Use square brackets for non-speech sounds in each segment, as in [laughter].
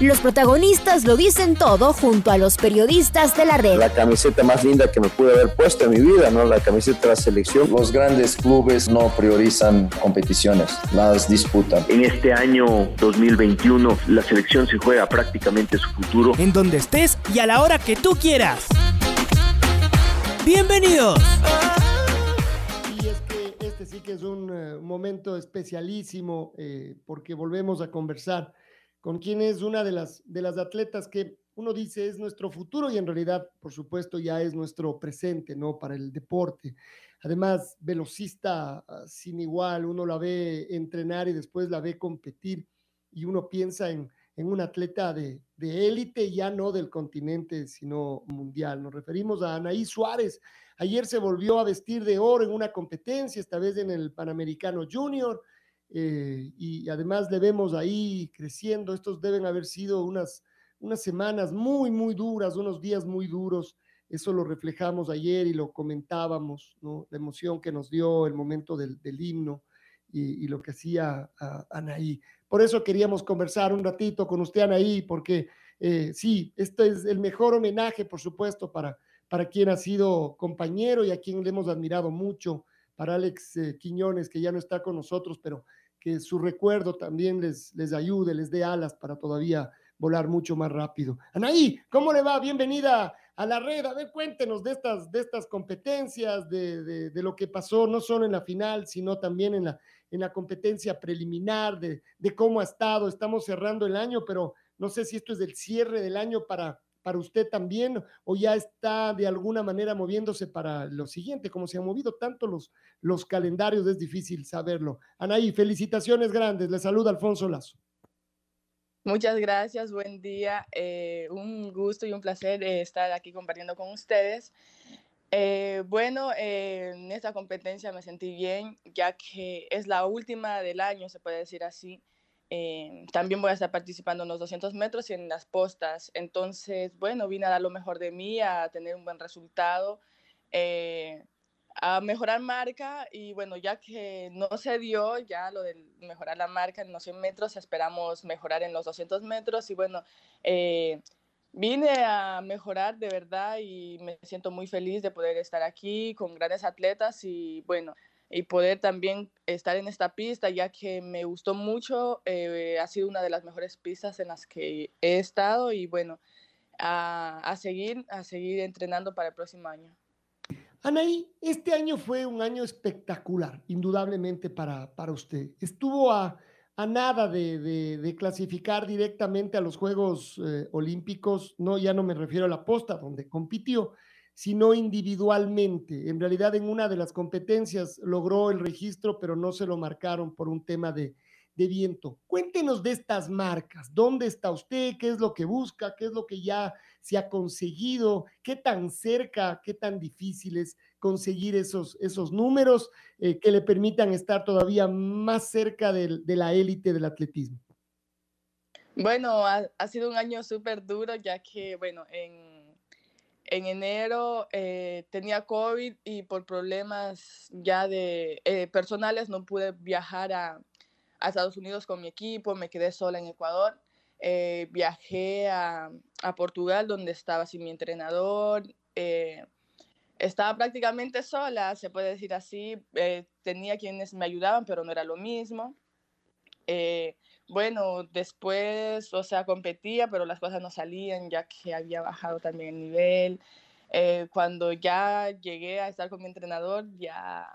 Los protagonistas lo dicen todo junto a los periodistas de la red. La camiseta más linda que me pude haber puesto en mi vida, ¿no? La camiseta de la selección. Los grandes clubes no priorizan competiciones, las disputan. En este año 2021 la selección se juega prácticamente su futuro. En donde estés y a la hora que tú quieras. Bienvenidos. Y es que este sí que es un uh, momento especialísimo eh, porque volvemos a conversar con quien es una de las, de las atletas que uno dice es nuestro futuro y en realidad, por supuesto, ya es nuestro presente, ¿no? Para el deporte. Además, velocista ah, sin igual, uno la ve entrenar y después la ve competir y uno piensa en, en un atleta de, de élite, ya no del continente, sino mundial. Nos referimos a Anaí Suárez. Ayer se volvió a vestir de oro en una competencia, esta vez en el Panamericano Junior eh, y además le vemos ahí creciendo. Estos deben haber sido unas, unas semanas muy, muy duras, unos días muy duros. Eso lo reflejamos ayer y lo comentábamos, ¿no? La emoción que nos dio el momento del, del himno y, y, lo que hacía Anaí. Por eso queríamos conversar un ratito con usted, Anaí, porque eh, sí, este es el mejor homenaje, por supuesto, para, para quien ha sido compañero y a quien le hemos admirado mucho, para Alex eh, Quiñones, que ya no está con nosotros, pero su recuerdo también les, les ayude, les dé alas para todavía volar mucho más rápido. Anaí, ¿cómo le va? Bienvenida a la red. A ver, cuéntenos de estas, de estas competencias, de, de, de lo que pasó, no solo en la final, sino también en la, en la competencia preliminar, de, de cómo ha estado. Estamos cerrando el año, pero no sé si esto es el cierre del año para, para usted también o ya está de alguna manera moviéndose para lo siguiente, como se han movido tanto los, los calendarios, es difícil saberlo. Anaí, felicitaciones grandes, le saluda Alfonso Lazo. Muchas gracias, buen día, eh, un gusto y un placer eh, estar aquí compartiendo con ustedes. Eh, bueno, eh, en esta competencia me sentí bien, ya que es la última del año, se puede decir así. Eh, también voy a estar participando en los 200 metros y en las postas. Entonces, bueno, vine a dar lo mejor de mí, a tener un buen resultado, eh, a mejorar marca y bueno, ya que no se dio ya lo de mejorar la marca en los 100 metros, esperamos mejorar en los 200 metros y bueno, eh, vine a mejorar de verdad y me siento muy feliz de poder estar aquí con grandes atletas y bueno, y poder también estar en esta pista, ya que me gustó mucho, eh, ha sido una de las mejores pistas en las que he estado y bueno, a, a, seguir, a seguir entrenando para el próximo año. Anaí, este año fue un año espectacular, indudablemente para, para usted. Estuvo a, a nada de, clasificar directamente a los Juegos eh, Olímpicos, no, ya no me refiero a la posta, donde compitió, sino individualmente. En realidad en una de las competencias logró el registro, pero no se lo marcaron por un tema de, de, viento. Cuéntenos de estas marcas, ¿dónde está usted? ¿Qué es lo que busca? ¿Qué es lo que ya se ha conseguido? ¿Qué tan cerca, qué tan difícil es conseguir esos, esos números eh, que le permitan estar todavía más cerca de, la élite del atletismo? Bueno, ha, ha sido un año súper duro, ya que, bueno, en en enero eh, tenía COVID y por problemas ya de eh, personales no pude viajar a, a, Estados Unidos con mi equipo, me quedé sola en Ecuador. Eh, viajé a, a, Portugal donde estaba sin mi entrenador. Estaba prácticamente sola, se puede decir así. Tenía quienes me ayudaban, pero no era lo mismo. Bueno, después, o sea, competía, pero las cosas no salían ya que había bajado también el nivel. Eh, cuando ya llegué a estar con mi entrenador, ya,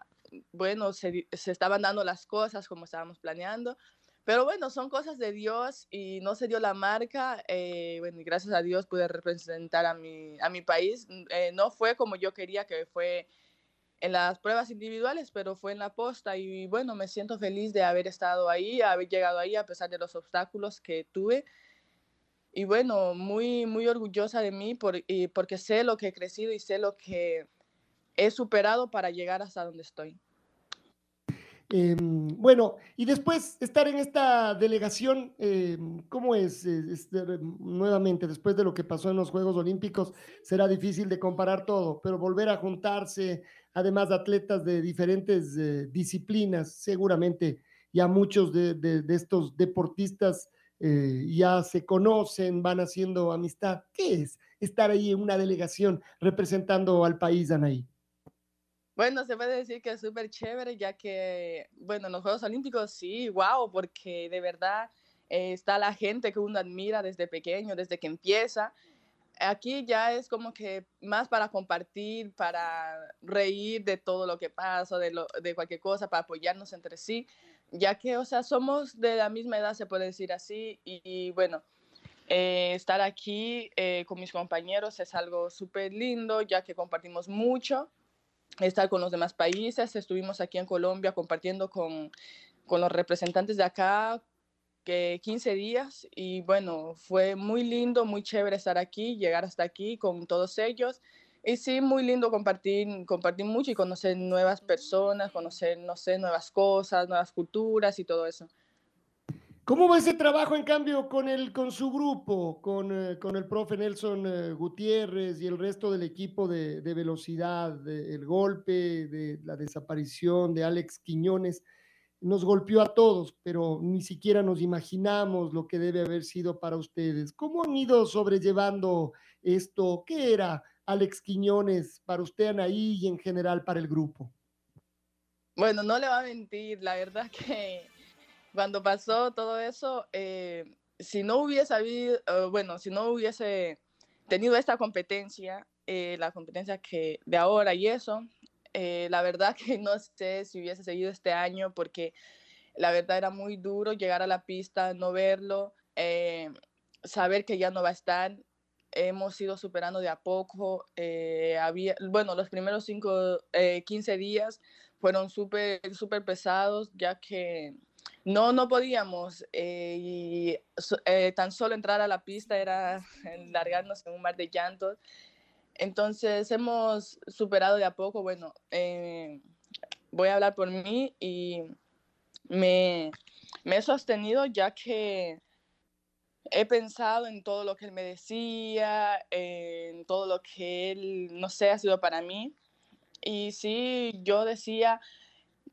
bueno, se, se, estaban dando las cosas como estábamos planeando. Pero bueno, son cosas de Dios y no se dio la marca. Eh, bueno, y gracias a Dios pude representar a mi, a mi país. Eh, no fue como yo quería que fue en las pruebas individuales, pero fue en la posta y bueno, me siento feliz de haber estado ahí, haber llegado ahí a pesar de los obstáculos que tuve. Y bueno, muy, muy orgullosa de mí por, y porque sé lo que he crecido y sé lo que, he superado para llegar hasta donde estoy. Eh, bueno, y después estar en esta delegación, eh, ¿cómo es? Este, nuevamente, después de lo que pasó en los Juegos Olímpicos, será difícil de comparar todo, pero volver a juntarse, además de atletas de diferentes eh, disciplinas, seguramente ya muchos de, estos deportistas eh, ya se conocen, van haciendo amistad. ¿Qué es estar ahí en una delegación representando al país, Anaí? Bueno, se puede decir que es súper chévere, ya que, bueno, en los Juegos Olímpicos sí, wow, porque de verdad eh, está la gente que uno admira desde pequeño, desde que empieza. Aquí ya es como que más para compartir, para reír de todo lo que pasa, de, lo, de cualquier cosa, para apoyarnos entre sí, ya que, o sea, somos de la misma edad, se puede decir así, y, bueno, eh, estar aquí eh, con mis compañeros es algo súper lindo, ya que compartimos mucho estar con los demás países. Estuvimos aquí en Colombia compartiendo con, con los representantes de acá que 15 días y bueno, fue muy lindo, muy chévere estar aquí, llegar hasta aquí con todos ellos. Y sí, muy lindo compartir, compartir mucho y conocer nuevas personas, conocer, no sé, nuevas cosas, nuevas culturas y todo eso. ¿Cómo va ese trabajo, en cambio, con, el, con su grupo, con, eh, con el profe Nelson eh, Gutiérrez y el resto del equipo de, de velocidad, de, el golpe, de la desaparición de Alex Quiñones? Nos golpeó a todos, pero ni siquiera nos imaginamos lo que debe haber sido para ustedes. ¿Cómo han ido sobrellevando esto? ¿Qué era Alex Quiñones para usted, Anaí, y en general para el grupo? Bueno, no le va a mentir, la verdad que [laughs] cuando pasó todo eso, eh, si no hubiese habido, uh, bueno, si no hubiese tenido esta competencia, eh, la competencia que de ahora y eso, eh, la verdad que [laughs] no sé si hubiese seguido este año porque la verdad era muy duro llegar a la pista, no verlo, saber que ya no va a estar. Hemos ido superando de a poco. había, bueno, los primeros cinco, 15 días fueron súper, súper pesados, ya que no, no podíamos. Eh, y eh, tan solo entrar a la pista era [laughs] largarnos en un mar de llantos. Entonces hemos superado de a poco. Bueno, eh, voy a hablar por mí y me, me he sostenido ya que he pensado en todo lo que él me decía, en todo lo que él, no sé, ha sido para mí. Y sí, yo decía,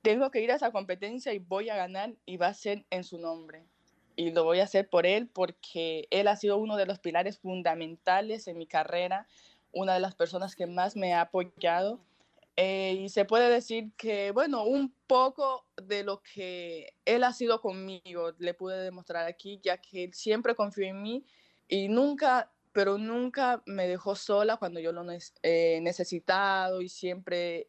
tengo que ir a esa competencia y voy a ganar y va a ser en su nombre. Y lo voy a hacer por él porque él ha sido uno de los pilares fundamentales en mi carrera, una de las personas que más me ha apoyado. Eh, y se puede decir que, bueno, un poco de lo que él ha sido conmigo le pude demostrar aquí, ya que él siempre confió en mí y nunca, pero nunca me dejó sola cuando yo lo he eh, necesitado y siempre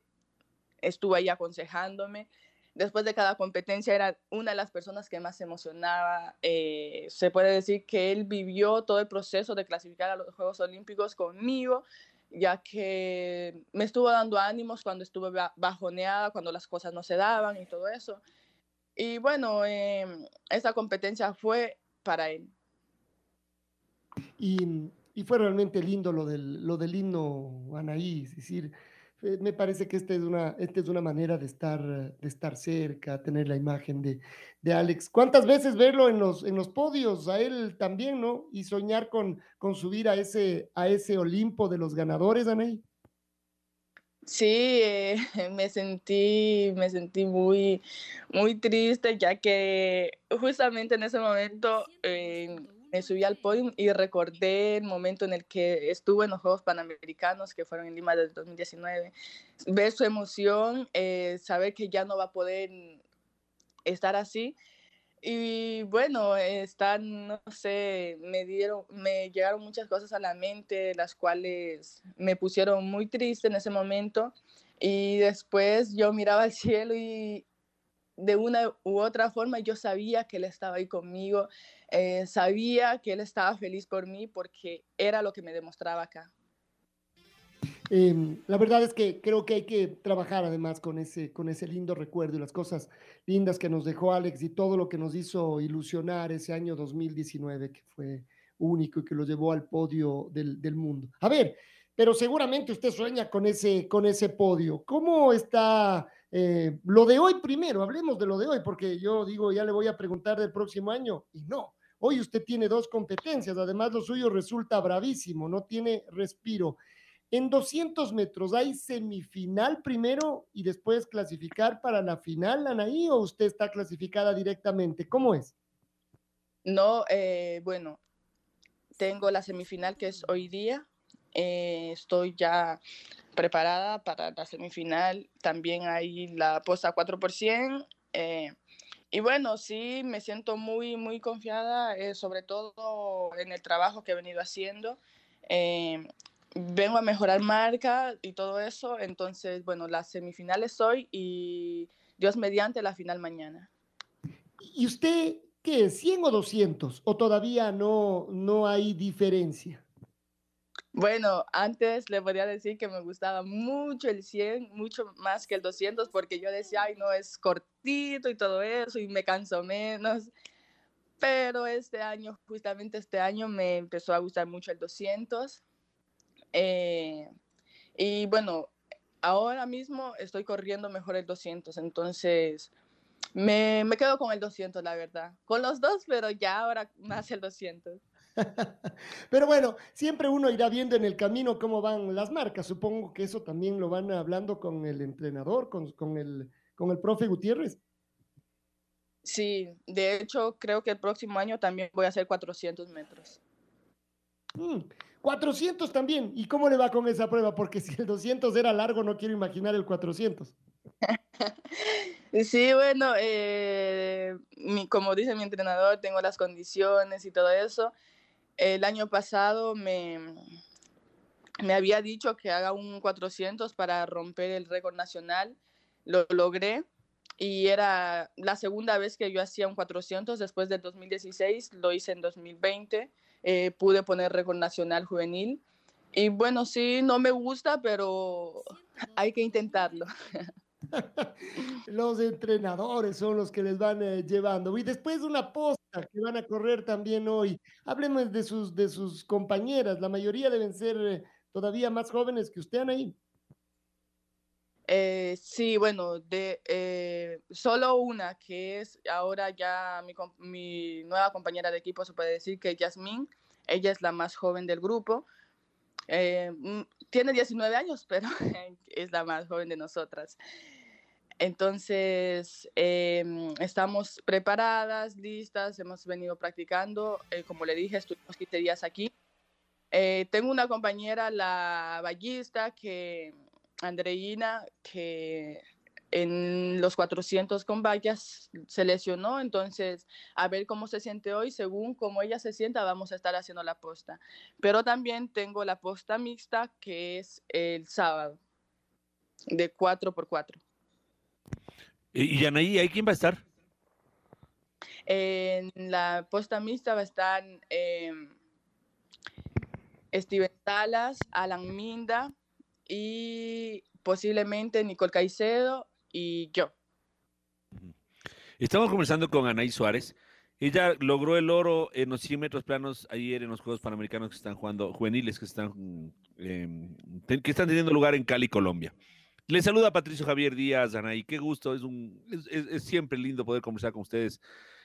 estuvo ahí aconsejándome. Después de cada competencia era una de las personas que más emocionaba. Eh, se puede decir que él vivió todo el proceso de clasificar a los Juegos Olímpicos conmigo, ya que me estuvo dando ánimos cuando estuve bajoneada, cuando las cosas no se daban y todo eso. Y bueno, eh, esa competencia fue para él. Y, y, fue realmente lindo lo del, lo del himno, Anaí, es decir, eh, me parece que esta es una, esta es una manera de estar, de estar cerca, tener la imagen de, de Alex. ¿Cuántas veces verlo en los, en los podios? A él también, ¿no? Y soñar con, con subir a ese, a ese Olimpo de los ganadores, Aney. Sí, eh, [laughs] me sentí, me sentí muy, muy triste, ya que justamente en ese momento eh, me subí al podio y recordé el momento en el que estuve en los Juegos Panamericanos, que fueron en Lima del 2019. Ver su emoción, eh, saber que ya no va a poder estar así. Y bueno, están, no sé, me dieron, me llegaron muchas cosas a la mente, las cuales me pusieron muy triste en ese momento. Y después yo miraba al cielo y de una u otra forma yo sabía que él estaba ahí conmigo, eh, sabía que él estaba feliz por mí porque era lo que me demostraba acá. Eh, la verdad es que creo que hay que trabajar además con ese, con ese lindo recuerdo y las cosas lindas que nos dejó Alex y todo lo que nos hizo ilusionar ese año 2019 que fue único y que lo llevó al podio del, del mundo. A ver, pero seguramente usted sueña con ese, con ese podio. ¿Cómo está eh, lo de hoy primero? Hablemos de lo de hoy, porque yo digo, ya le voy a preguntar del próximo año y no. Hoy usted tiene dos competencias, además lo suyo resulta bravísimo, no tiene respiro. En 200 metros, ¿hay semifinal primero y después clasificar para la final, Anaí, o usted está clasificada directamente? ¿Cómo es? No, eh, bueno, tengo la semifinal que es hoy día. Eh, estoy ya preparada para la semifinal. También hay la posta 4 eh, y bueno, sí, me siento muy, muy confiada, eh, sobre todo en el trabajo que he venido haciendo. Eh, vengo a mejorar marca y todo eso. Entonces, bueno, las semifinales hoy y Dios mediante la final mañana. ¿Y usted qué es, 100 o 200? ¿O todavía no, no hay diferencia? Bueno, antes le podría decir que me gustaba mucho el 100, mucho más que el 200, porque yo decía, ay, no, es cortito y todo eso, y me canso menos. Pero este año, justamente este año, me empezó a gustar mucho el 200. Eh, y bueno, ahora mismo estoy corriendo mejor el 200, entonces me, me quedo con el 200, la verdad. Con los dos, pero ya ahora más el 200. [laughs] Pero bueno, siempre uno irá viendo en el camino cómo van las marcas. Supongo que eso también lo van hablando con el entrenador, con, con el, con el profe Gutiérrez. Sí, de hecho creo que el próximo año también voy a hacer 400 metros. 400 mm, también. ¿Y cómo le va con esa prueba? Porque si el 200 era largo, no quiero imaginar el 400. [laughs] sí, bueno, eh, mi, como dice mi entrenador, tengo las condiciones y todo eso el año pasado me, me había dicho que haga un 400 para romper el récord nacional. Lo logré y era la segunda vez que yo hacía un 400 después del 2016, lo hice en 2020, eh, pude poner récord nacional juvenil. Y bueno, sí, no me gusta, pero hay que intentarlo. [laughs] [laughs] [laughs] los entrenadores son los que les van eh, llevando. Y después de una posta que van a correr también hoy, hablemos de sus, de sus compañeras. La mayoría deben ser eh, todavía más jóvenes que usted, ahí. Eh, sí, bueno, de solo una que es ahora ya mi, mi, nueva compañera de equipo, se puede decir que Yasmín, ella es la más joven del grupo. Mm, tiene 19 años, [laughs] pero es la más joven de nosotras. Entonces, em, estamos preparadas, listas, hemos venido practicando. Eh, como le dije, estuvimos 15 días aquí. Eh, tengo una compañera, la ballista, que, Andreina, que en los 400 con vallas se lesionó, entonces a ver cómo se siente hoy, según cómo ella se sienta, vamos a estar haciendo la posta. Pero también tengo la posta mixta, que es el sábado, de 4 por 4 ¿Y Anaí, ahí quién va a estar? En la posta mixta va a estar em, Steven Salas, Alan Minda y posiblemente Nicole Caicedo y yo. Estamos conversando con Anaí Suárez. Ella logró el oro en los 100 metros planos ayer en los Juegos Panamericanos que están jugando, juveniles que están, em, que están teniendo lugar en Cali, Colombia. Les saluda Patricio Javier Díaz, Anaí. Qué gusto, es, un, es, siempre lindo poder conversar con ustedes.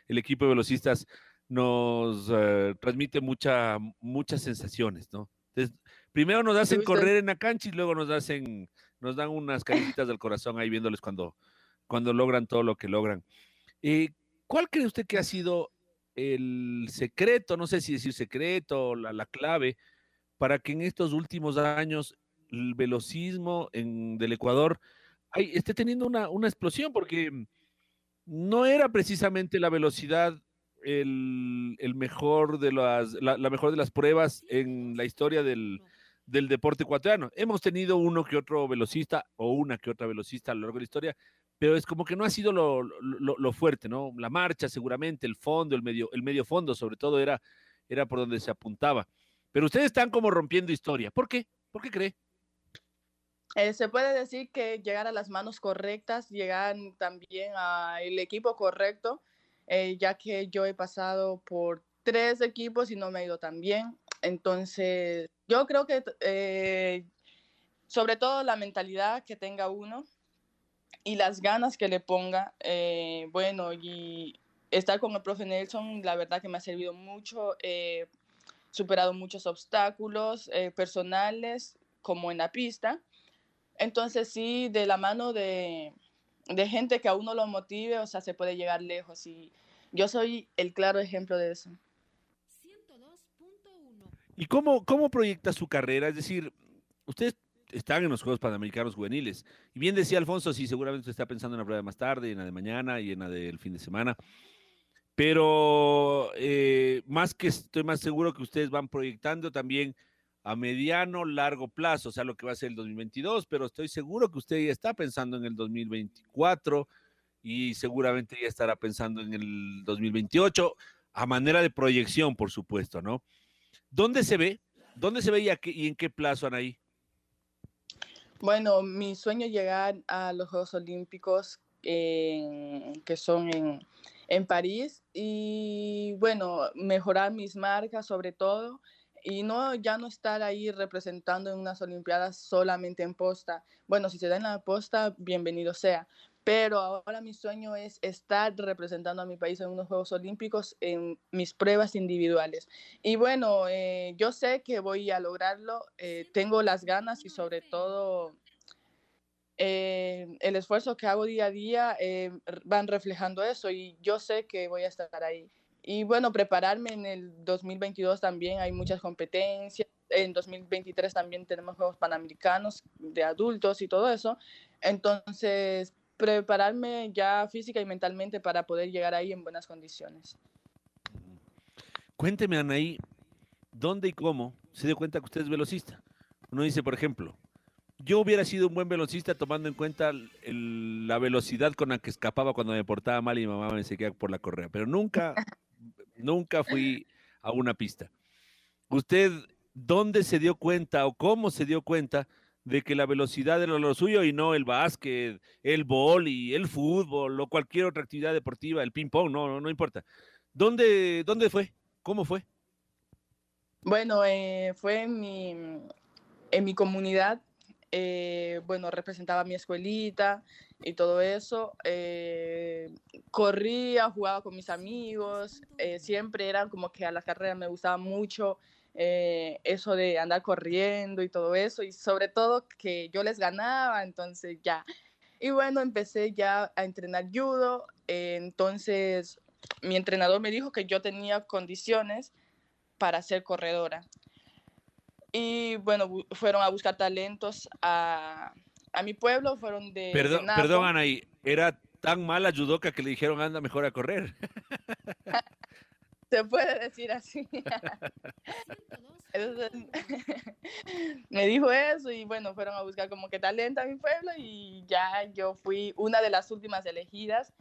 El equipo de velocistas nos eh, transmite mucha, muchas sensaciones, ¿no? primero nos hacen correr en la cancha y luego nos hacen, nos dan unas caritas del corazón ahí viéndoles cuando, cuando logran todo lo que logran. Eh, ¿Cuál cree usted que ha sido el secreto, no sé si decir secreto, la, la clave, para que en estos últimos años el velocismo en, del Ecuador hay, esté teniendo una, una, explosión, porque no era precisamente la velocidad el, el mejor de las, la, la, mejor de las pruebas en la historia del, del deporte ecuatoriano. Hemos tenido uno que otro velocista o una que otra velocista a lo largo de la historia, pero es como que no ha sido lo, lo, lo, fuerte, ¿no? La marcha seguramente, el fondo, el medio, el medio fondo sobre todo era, era por donde se apuntaba. Pero ustedes están como rompiendo historia. ¿Por qué? ¿Por qué cree? Eh, se puede decir que llegar a las manos correctas, llegar también al equipo correcto, eh, ya que yo he pasado por tres equipos y no me ha ido tan bien. entonces, yo creo que eh, sobre todo la mentalidad que tenga uno y las ganas que le ponga, eh, bueno, y estar con el profe Nelson, la verdad que me ha servido mucho, he superado muchos obstáculos eh, personales como en la pista. Entonces sí, de la mano de, de gente que a uno lo motive, o sea, se puede llegar lejos y yo soy el claro ejemplo de eso. ¿Y cómo, cómo proyecta su carrera? Es decir, ustedes están en los Juegos Panamericanos Juveniles. Y bien decía Alfonso, sí, seguramente usted está pensando en la prueba más tarde, en la de mañana y en la del fin de semana. Pero eh, más que estoy más seguro que ustedes van proyectando también a mediano, largo plazo, o sea, lo que va a ser el 2022, pero estoy seguro que usted ya está pensando en el 2024 y seguramente ya estará pensando en el 2028, a manera de proyección, por supuesto, ¿no? ¿Dónde se ve? ¿Dónde se ve y, y en qué plazo, Anaí? Bueno, mi sueño es llegar a los Juegos Olímpicos que son en, en, París y bueno, mejorar mis marcas sobre todo y no ya no estar ahí representando en unas Olimpiadas solamente en posta. Bueno, si se da en la posta, bienvenido sea, pero ahora mi sueño es estar representando a mi país en unos Juegos Olímpicos en mis pruebas individuales. Y bueno, eh, yo sé que voy a lograrlo, eh, tengo las ganas y sobre todo eh, el esfuerzo que hago día a día van reflejando eso y yo sé que voy a estar ahí. Y bueno, prepararme en el 2022 también hay muchas competencias. En 2023 también tenemos Juegos Panamericanos de adultos y todo eso. Entonces, prepararme ya física y mentalmente para poder llegar ahí en buenas condiciones. Cuénteme, Anaí, ¿dónde y cómo se dio cuenta que usted es velocista? Uno dice, por ejemplo, yo hubiera sido un buen velocista tomando en cuenta la velocidad con la que escapaba cuando me portaba mal y mi mamá me seguía por la correa, pero nunca, [laughs] nunca fui a una pista. ¿Usted dónde se dio cuenta o cómo se dio cuenta de que la velocidad era lo suyo y no el básquet, el boli, el fútbol o cualquier otra actividad deportiva, el ping pong, no, no, importa. ¿Dónde, ¿Dónde fue? ¿Cómo fue? Bueno, eh, fue en mi, en mi comunidad. Eh, bueno, representaba mi escuelita y todo eso. Eh, corría, jugaba con mis amigos. siempre eran como que a la carrera me gustaba mucho eh, eso de andar corriendo y todo eso, y sobre todo que yo les ganaba, entonces ya. Y bueno, empecé ya a entrenar judo, eh, entonces mi entrenador me dijo que yo tenía condiciones para ser corredora. Y bueno, fueron a buscar talentos a, a mi pueblo, fueron de... Perdón, perdón Anaí, era tan mala judoka que le dijeron anda mejor a correr. [laughs] Se puede decir así. [laughs] [laughs] me dijo eso y bueno, fueron a buscar como que talento a mi pueblo y ya yo fui una de las últimas elegidas.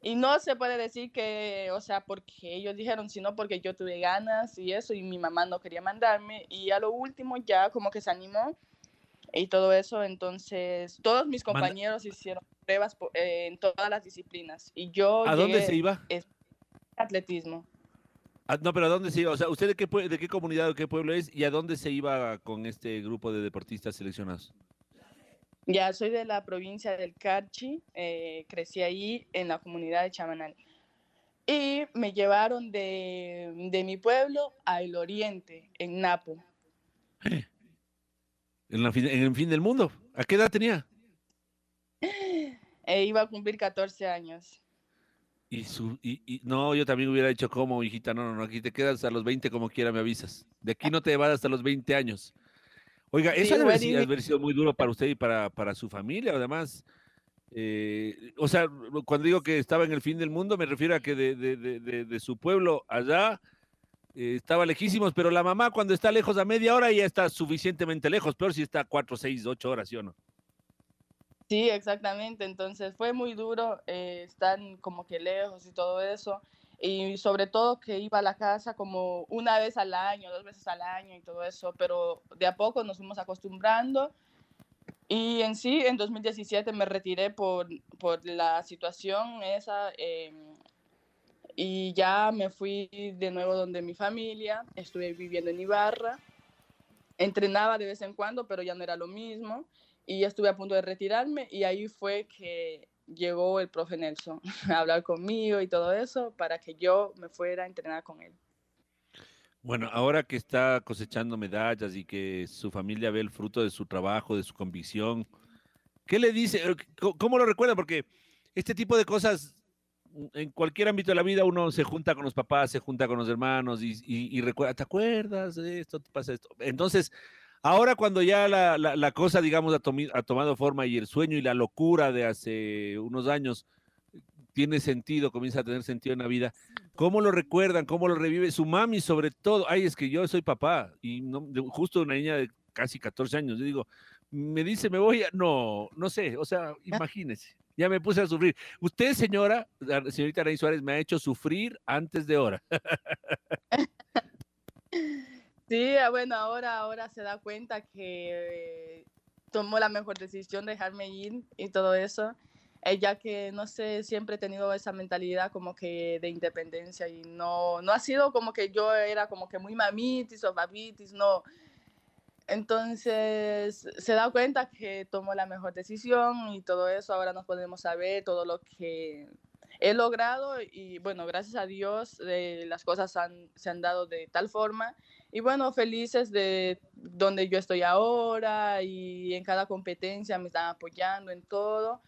Y no se puede decir que, o sea, porque ellos dijeron, sino porque yo tuve ganas y eso, y mi mamá no quería mandarme. Y a lo último ya como que se animó y todo eso. Entonces, todos mis compañeros hicieron pruebas eh, en todas las disciplinas. Y yo... ¿A dónde se iba? Atletismo. Ah, no, pero ¿a dónde se iba? O sea, ¿usted de qué, de qué comunidad o qué pueblo es y a dónde se iba con este grupo de deportistas seleccionados? Ya, soy de la provincia del Carchi, eh, crecí ahí en la comunidad de Chamanal. Y me llevaron de, mi pueblo al oriente, en Napo. ¿En, en, el fin del mundo? ¿A qué edad tenía? Eh, iba a cumplir 14 años. Y, su, y, no, yo también hubiera dicho como, hijita, no, no, no, aquí te quedas a los 20 como quiera, me avisas. De aquí no te vas hasta los 20 años. Oiga, eso debe haber, sido muy duro para usted y para, para su familia, además. Eh, o sea, cuando digo que estaba en el fin del mundo, me refiero a que de, de, de, de su pueblo allá eh, estaba lejísimos, pero la mamá cuando está lejos a media hora ya está suficientemente lejos, peor si está cuatro, seis, ocho horas, ¿sí o no? Sí, exactamente. Entonces fue muy duro eh, estar como que lejos y todo eso. Y sobre todo que iba a la casa como una vez al año, dos veces al año y todo eso. Pero de a poco nos fuimos acostumbrando. Y en sí, en 2017 me retiré por, por la situación esa. Em, y ya me fui de nuevo donde mi familia, estuve viviendo en Ibarra, entrenaba de vez en cuando, pero ya no era lo mismo, y ya estuve a punto de retirarme, y ahí fue que llegó el profe Nelson [laughs] a hablar conmigo y todo eso para que yo me fuera a entrenar con él. Bueno, ahora que está cosechando medallas y que su familia ve el fruto de su trabajo, de su convicción, ¿qué le dice? ¿Cómo lo recuerda? Porque este tipo de cosas, en cualquier ámbito de la vida, uno se junta con los papás, se junta con los hermanos y, recuerda, ¿te acuerdas de esto? ¿Te pasa esto? Entonces, ahora cuando ya la, cosa, digamos, ha, ha tomado forma y el sueño y la locura de hace unos años tiene sentido, comienza a tener sentido en la vida. ¿Cómo lo recuerdan? ¿Cómo lo revive? Su mami, sobre todo. Ay, es que yo soy papá y no, justo una niña de casi 14 años. Yo digo, me dice, me voy a. No, no sé, o sea, imagínese. Ya me puse a sufrir. Usted, señora, señorita Rey Suárez, me ha hecho sufrir antes de hora. [laughs] Sí, ah, bueno, ahora, ahora se da cuenta que tomó la mejor decisión de dejarme ir y todo eso ella que no sé, siempre he tenido esa mentalidad como que de independencia y no, no ha sido como que yo era como que muy mamitis o papitis, no. Entonces se da cuenta que tomó la mejor decisión y todo eso, ahora nos podemos saber todo lo que he logrado y bueno, gracias a Dios eh, las cosas se han dado de tal forma y bueno, felices de donde yo estoy ahora y en cada competencia me están apoyando en todo.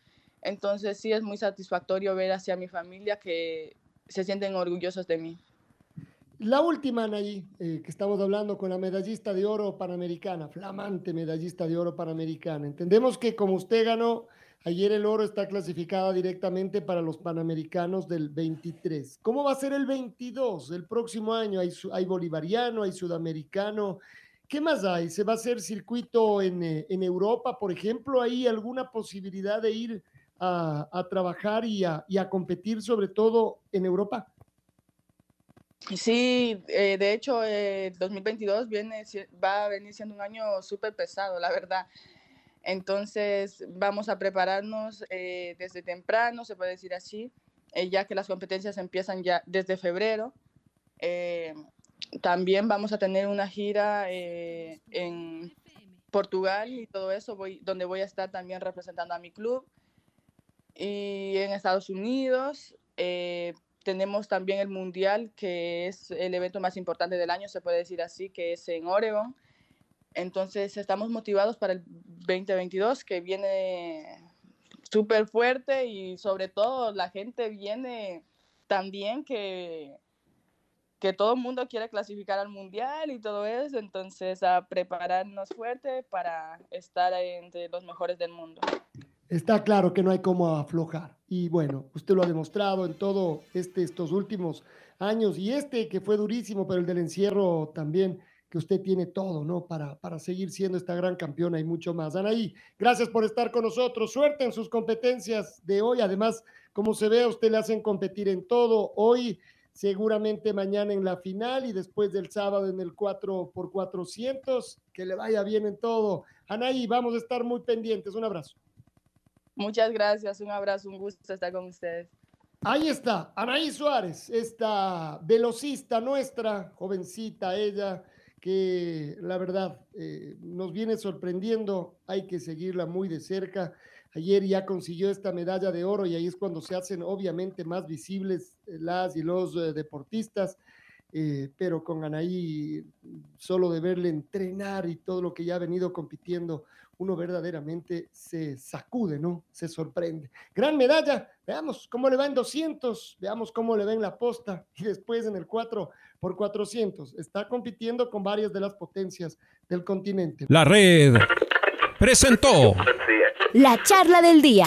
Entonces sí es muy satisfactorio ver hacia mi familia que se sienten orgullosos de mí. La última, Anaí, eh, que estamos hablando con la medallista de oro panamericana, flamante medallista de oro panamericana. Entendemos que como usted ganó ayer el oro, está clasificada directamente para los panamericanos del 23. ¿Cómo va a ser el 22, el próximo año? Hay, hay bolivariano, hay sudamericano. ¿Qué más hay? ¿Se va a hacer circuito en, eh, en Europa, por ejemplo? ¿Hay alguna posibilidad de ir a, trabajar y a, competir, sobre todo en Europa? Sí, eh, de hecho, el 2022 viene, va a venir siendo un año súper pesado, la verdad. Entonces, vamos a prepararnos eh, desde temprano, se puede decir así, eh, ya que las competencias empiezan ya desde febrero. también vamos a tener una gira en Portugal y todo eso, voy, donde voy a estar también representando a mi club. Y en Estados Unidos eh, tenemos también el Mundial, que es el evento más importante del año, se puede decir así, que es en Oregon. Entonces estamos motivados para el 2022, que viene súper fuerte y sobre todo la gente viene también que, que todo el mundo quiere clasificar al mundial y todo eso, entonces a prepararnos fuerte para estar entre los mejores del mundo está claro que no hay cómo aflojar. Y bueno, usted lo ha demostrado en todo este, estos últimos años y este que fue durísimo, pero el del encierro también, que usted tiene todo, ¿no? Para, para seguir siendo esta gran campeona y mucho más. Anaí, gracias por estar con nosotros. Suerte en sus competencias de hoy. Además, como se ve, a usted le hacen competir en todo. Hoy, seguramente mañana en la final y después del sábado en el 4 por 400 Que le vaya bien en todo. Anaí, vamos a estar muy pendientes. Un abrazo. Muchas gracias, un abrazo, un gusto estar con ustedes. Ahí está, Anaí Suárez, esta velocista nuestra, jovencita ella, que la verdad eh, nos viene sorprendiendo, hay que seguirla muy de cerca. Ayer ya consiguió esta medalla de oro y ahí es cuando se hacen obviamente más visibles eh, las y los eh, deportistas, pero con Anaí, solo de verle entrenar y todo lo que ya ha venido compitiendo, uno verdaderamente se sacude, ¿no? Se sorprende. Gran medalla, veamos cómo le va en 200, veamos cómo le va en la posta [laughs] y después en el 4 por 400. Está compitiendo con varias de las potencias del continente. La red presentó la charla del día.